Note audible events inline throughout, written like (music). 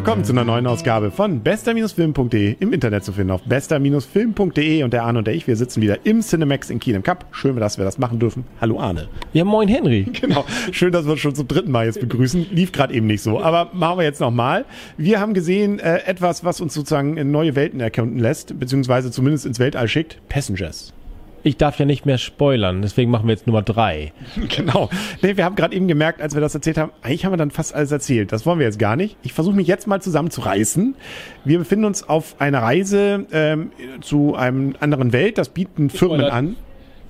willkommen zu einer neuen Ausgabe von bester-film.de im Internet zu finden auf bester-film.de und der Arne und der ich, wir sitzen wieder im Cinemax in Kiel im Cup. Schön, dass wir das machen dürfen. Hallo Arne. Ja, moin Henry. (laughs) Genau. Schön, dass wir uns schon zum dritten Mal jetzt begrüßen. Lief gerade eben nicht so, aber machen wir jetzt nochmal. Wir haben gesehen äh, etwas, was uns sozusagen in neue Welten erkunden lässt, beziehungsweise zumindest ins Weltall schickt. Passengers ich darf ja nicht mehr spoilern, deswegen machen wir jetzt Nummer drei. (laughs) Genau. Nee, wir haben gerade eben gemerkt, als wir das erzählt haben, eigentlich haben wir dann fast alles erzählt. Das wollen wir jetzt gar nicht. Ich versuche mich jetzt mal zusammenzureißen. Wir befinden uns auf einer Reise ähm, zu einem anderen Welt. Das bieten Firmen an.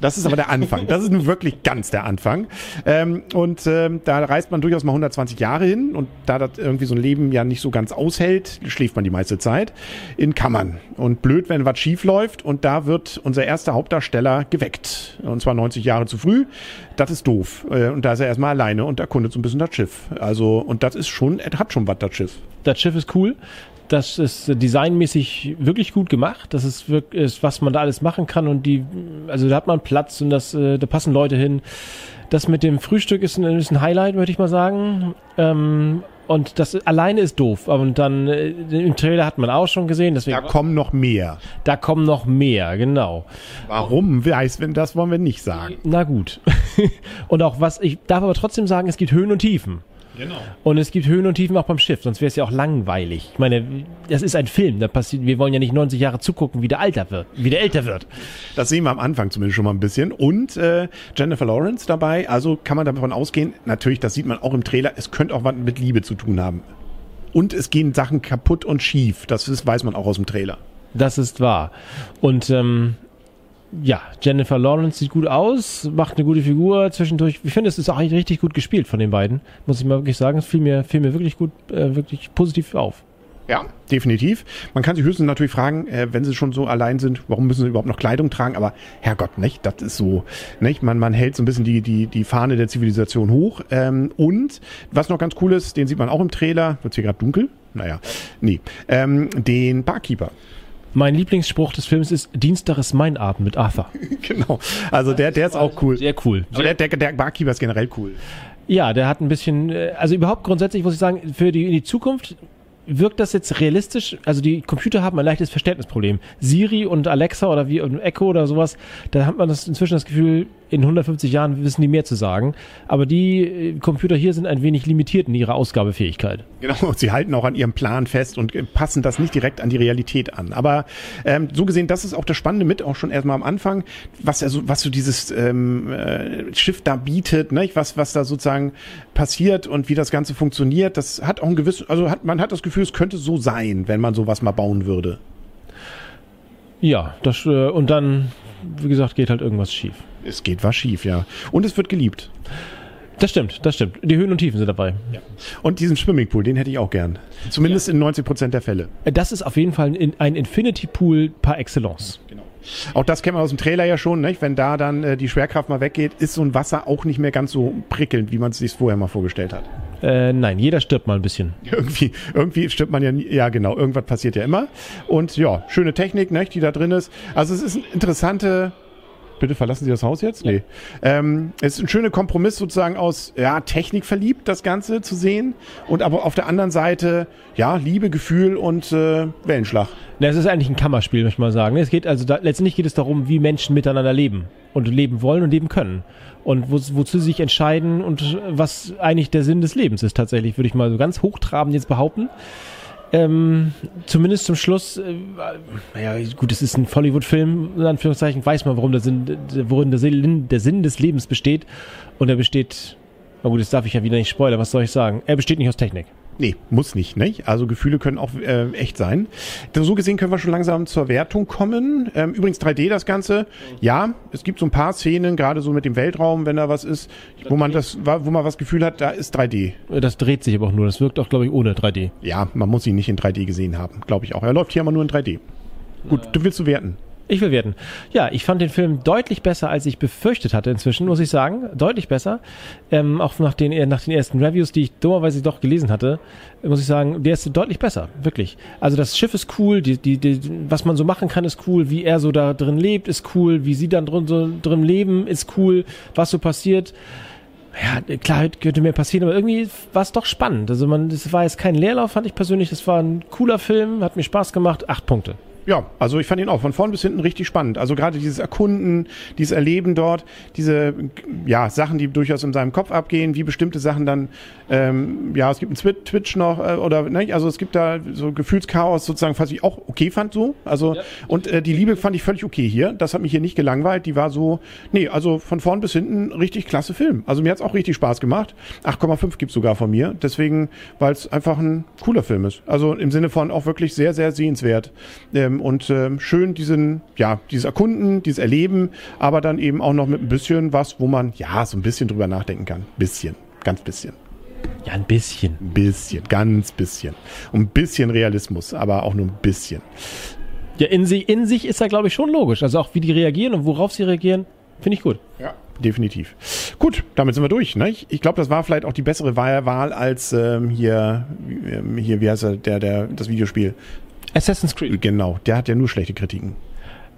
Das ist aber der Anfang. Das ist nun wirklich ganz der Anfang. Ähm, und ähm, da reist man durchaus mal 120 Jahre hin und da das irgendwie so ein Leben ja nicht so ganz aushält, schläft man die meiste Zeit in Kammern. Und blöd, wenn was schief läuft und da wird unser erster Hauptdarsteller geweckt. Und zwar 90 Jahre zu früh. Das ist doof. Äh, und da ist er erstmal alleine und erkundet so ein bisschen das Schiff. Also, und das ist schon, er hat schon was, das Schiff. Das Schiff ist cool. Das ist designmäßig wirklich gut gemacht. Das ist wirklich, was man da alles machen kann und die, also da hat man Platz und das, äh, da passen Leute hin. Das mit dem Frühstück ist ein, ist ein Highlight, würde ich mal sagen. Ähm, und das alleine ist doof. Und dann äh, im Trailer hat man auch schon gesehen. Deswegen, da kommen noch mehr. Da kommen noch mehr, genau. Warum? Weiß, wenn das wollen wir nicht sagen. Na gut. (laughs) und auch was, ich darf aber trotzdem sagen, es gibt Höhen und Tiefen. Genau. Und es gibt Höhen und Tiefen auch beim Schiff, sonst wäre es ja auch langweilig. Ich meine, das ist ein Film, da passiert, wir wollen ja nicht 90 Jahre zugucken, wie der alter wird, wie der älter wird. Das sehen wir am Anfang zumindest schon mal ein bisschen. Und äh, Jennifer Lawrence dabei, also kann man davon ausgehen, natürlich, das sieht man auch im Trailer, es könnte auch was mit Liebe zu tun haben. Und es gehen Sachen kaputt und schief, das ist, weiß man auch aus dem Trailer. Das ist wahr. Und ähm, ja, Jennifer Lawrence sieht gut aus, macht eine gute Figur zwischendurch. Ich finde, es ist auch richtig gut gespielt von den beiden, muss ich mal wirklich sagen. Es fiel mir, fiel mir wirklich gut, äh, wirklich positiv auf. Ja, definitiv. Man kann sich höchstens natürlich fragen, äh, wenn sie schon so allein sind, warum müssen sie überhaupt noch Kleidung tragen? Aber Herrgott, nicht? Das ist so, nicht? Man, man hält so ein bisschen die, die, die Fahne der Zivilisation hoch. Ähm, und was noch ganz cool ist, den sieht man auch im Trailer, wird hier gerade dunkel? Naja, nee. Ähm, den Barkeeper. Mein Lieblingsspruch des Films ist Dienstag ist mein Abend mit Arthur. (laughs) genau. Also der, der ist auch cool. Sehr cool. Aber der, der, der Barkeeper ist generell cool. Ja, der hat ein bisschen, äh, also überhaupt grundsätzlich muss ich sagen, für die, in die Zukunft wirkt das jetzt realistisch? Also die Computer haben ein leichtes Verständnisproblem. Siri und Alexa oder wie und Echo oder sowas, da hat man das inzwischen das Gefühl, in 150 Jahren wissen die mehr zu sagen. Aber die äh, Computer hier sind ein wenig limitiert in ihrer Ausgabefähigkeit. Genau, und sie halten auch an ihrem Plan fest und äh, passen das nicht direkt an die Realität an. Aber ähm, so gesehen, das ist auch das Spannende mit, auch schon erstmal am Anfang, was also, was so dieses ähm, äh, Schiff da bietet, ne? was, was da sozusagen passiert und wie das Ganze funktioniert. Das hat auch ein gewisses, also hat, man hat das Gefühl, es könnte so sein, wenn man sowas mal bauen würde. Ja, das, und dann, wie gesagt, geht halt irgendwas schief. Es geht was schief, ja. Und es wird geliebt. Das stimmt, das stimmt. Die Höhen und Tiefen sind dabei. Ja. Und diesen Swimmingpool, den hätte ich auch gern. Zumindest ja. in 90 Prozent der Fälle. Das ist auf jeden Fall ein Infinity Pool par excellence. Genau. Auch das kennen wir aus dem Trailer ja schon, nicht? wenn da dann äh, die Schwerkraft mal weggeht, ist so ein Wasser auch nicht mehr ganz so prickelnd, wie man es sich vorher mal vorgestellt hat. Äh, nein, jeder stirbt mal ein bisschen. (laughs) Irgendwie, irgendwie stirbt man ja, ja genau, irgendwas passiert ja immer. Und ja, schöne Technik, nicht, die da drin ist. Also es ist eine interessante bitte verlassen Sie das Haus jetzt? Ja. Nee. Ähm, es ist ein schöner Kompromiss sozusagen aus, ja, Technik verliebt, das Ganze zu sehen. Und aber auf der anderen Seite, ja, Liebe, Gefühl und äh, Wellenschlag. Na, es ist eigentlich ein Kammerspiel, möchte ich mal sagen. Es geht also, da, letztendlich geht es darum, wie Menschen miteinander leben und leben wollen und leben können. Und wo, wozu sie sich entscheiden und was eigentlich der Sinn des Lebens ist tatsächlich, würde ich mal so ganz hochtrabend jetzt behaupten. Ähm, zumindest zum Schluss, äh, naja, gut, es ist ein Hollywood-Film, in Anführungszeichen, weiß man, warum der Sinn, worin der Sinn, der Sinn des Lebens besteht. Und er besteht, na gut, das darf ich ja wieder nicht spoilern, was soll ich sagen? Er besteht nicht aus Technik. Nee, muss nicht, ne? Also Gefühle können auch äh, echt sein. So gesehen können wir schon langsam zur Wertung kommen. Ähm, übrigens 3D das Ganze. Ja, es gibt so ein paar Szenen, gerade so mit dem Weltraum, wenn da was ist, wo man das, wo man was Gefühl hat, da ist 3D. Das dreht sich aber auch nur. Das wirkt auch, glaube ich, ohne 3D. Ja, man muss ihn nicht in 3D gesehen haben, glaube ich auch. Er läuft hier aber nur in 3D. Gut, du willst du werten? Ich will werden. Ja, ich fand den Film deutlich besser, als ich befürchtet hatte inzwischen, muss ich sagen. Deutlich besser. Ähm, auch nach den, nach den ersten Reviews, die ich dummerweise doch gelesen hatte, muss ich sagen, der ist deutlich besser. Wirklich. Also das Schiff ist cool, die, die, die, was man so machen kann, ist cool. Wie er so da drin lebt, ist cool. Wie sie dann drin, so drin leben, ist cool. Was so passiert Ja, klar, könnte mir passieren, aber irgendwie war es doch spannend. Also man, das war jetzt kein Leerlauf, fand ich persönlich. Das war ein cooler Film, hat mir Spaß gemacht. Acht Punkte. Ja, also ich fand ihn auch von vorn bis hinten richtig spannend. Also gerade dieses Erkunden, dieses Erleben dort, diese ja Sachen, die durchaus in seinem Kopf abgehen, wie bestimmte Sachen dann, ähm, ja, es gibt einen Twitch noch äh, oder ne, also es gibt da so Gefühlschaos sozusagen, was ich auch okay fand so. Also ja. und äh, die Liebe fand ich völlig okay hier. Das hat mich hier nicht gelangweilt. Die war so, nee, also von vorn bis hinten richtig klasse Film. Also mir hat's auch richtig Spaß gemacht. 8,5 gibt's sogar von mir. Deswegen, weil es einfach ein cooler Film ist. Also im Sinne von auch wirklich sehr, sehr sehenswert. Ähm, und äh, schön diesen, ja, dieses Erkunden, dieses Erleben, aber dann eben auch noch mit ein bisschen was, wo man ja so ein bisschen drüber nachdenken kann. Bisschen, ganz bisschen. Ja, ein bisschen. Ein bisschen, ganz bisschen. Und ein bisschen Realismus, aber auch nur ein bisschen. Ja, in, sich, in sich ist er, glaube ich, schon logisch. Also auch wie die reagieren und worauf sie reagieren, finde ich gut. Ja, definitiv. Gut, damit sind wir durch. Ne? Ich, ich glaube, das war vielleicht auch die bessere Wahl als ähm, hier, ähm, hier, wie heißt er, der, der, das Videospiel Assassin's Creed. Genau, der hat ja nur schlechte Kritiken.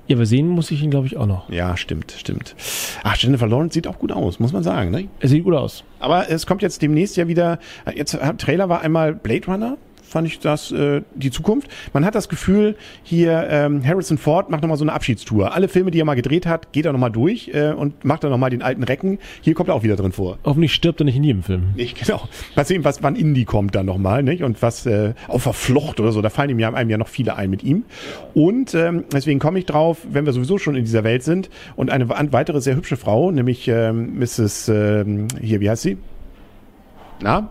Ja, aber sehen muss ich ihn, glaube ich, auch noch. Ja, stimmt, stimmt. Ach, Jennifer Lawrence sieht auch gut aus, muss man sagen. Ne? Er sieht gut aus. Aber es kommt jetzt demnächst ja wieder, jetzt Trailer war einmal Blade Runner, fand ich das äh, die Zukunft. Man hat das Gefühl, hier ähm, Harrison Ford macht nochmal so eine Abschiedstour. Alle Filme, die er mal gedreht hat, geht er nochmal durch äh, und macht dann nochmal den alten Recken. Hier kommt er auch wieder drin vor. Hoffentlich stirbt er nicht in jedem Film. Nicht, genau. Mal sehen, was, wann Indie kommt dann nochmal, nicht? Und was äh, auf Verflucht oder so, da fallen ihm ja, einem ja noch viele ein mit ihm. Und ähm, deswegen komme ich drauf, wenn wir sowieso schon in dieser Welt sind und eine weitere sehr hübsche Frau, nämlich ähm, Mrs. Ähm, hier, wie heißt sie? Na?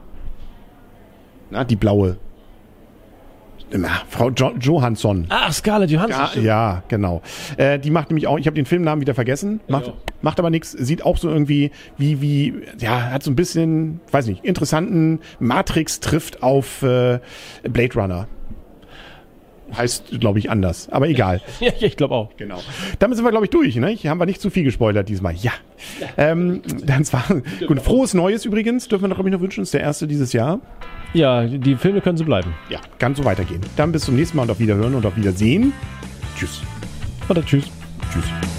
Na, die blaue. Na, Frau jo Johansson. Ah, Scarlett Johansson. Ja, ja genau. Äh, die macht nämlich auch, ich habe den Filmnamen wieder vergessen, macht, ja. macht aber nichts, sieht auch so irgendwie wie, wie, ja, hat so ein bisschen, weiß nicht, interessanten Matrix trifft auf äh, Blade Runner. Heißt, glaube ich, anders. Aber egal. (laughs) ja, ich glaube auch. Genau. Damit sind wir, glaube ich, durch. Ne? Hier haben wir nicht zu viel gespoilert diesmal. Ja. Ähm, dann zwar, gut, frohes Neues übrigens, dürfen wir noch, glaube ich, noch wünschen. Das ist der erste dieses Jahr. Ja, die Filme können so bleiben. Ja, kann so weitergehen. Dann bis zum nächsten Mal und auf Wiederhören und auf Wiedersehen. Tschüss. Oder tschüss. Tschüss.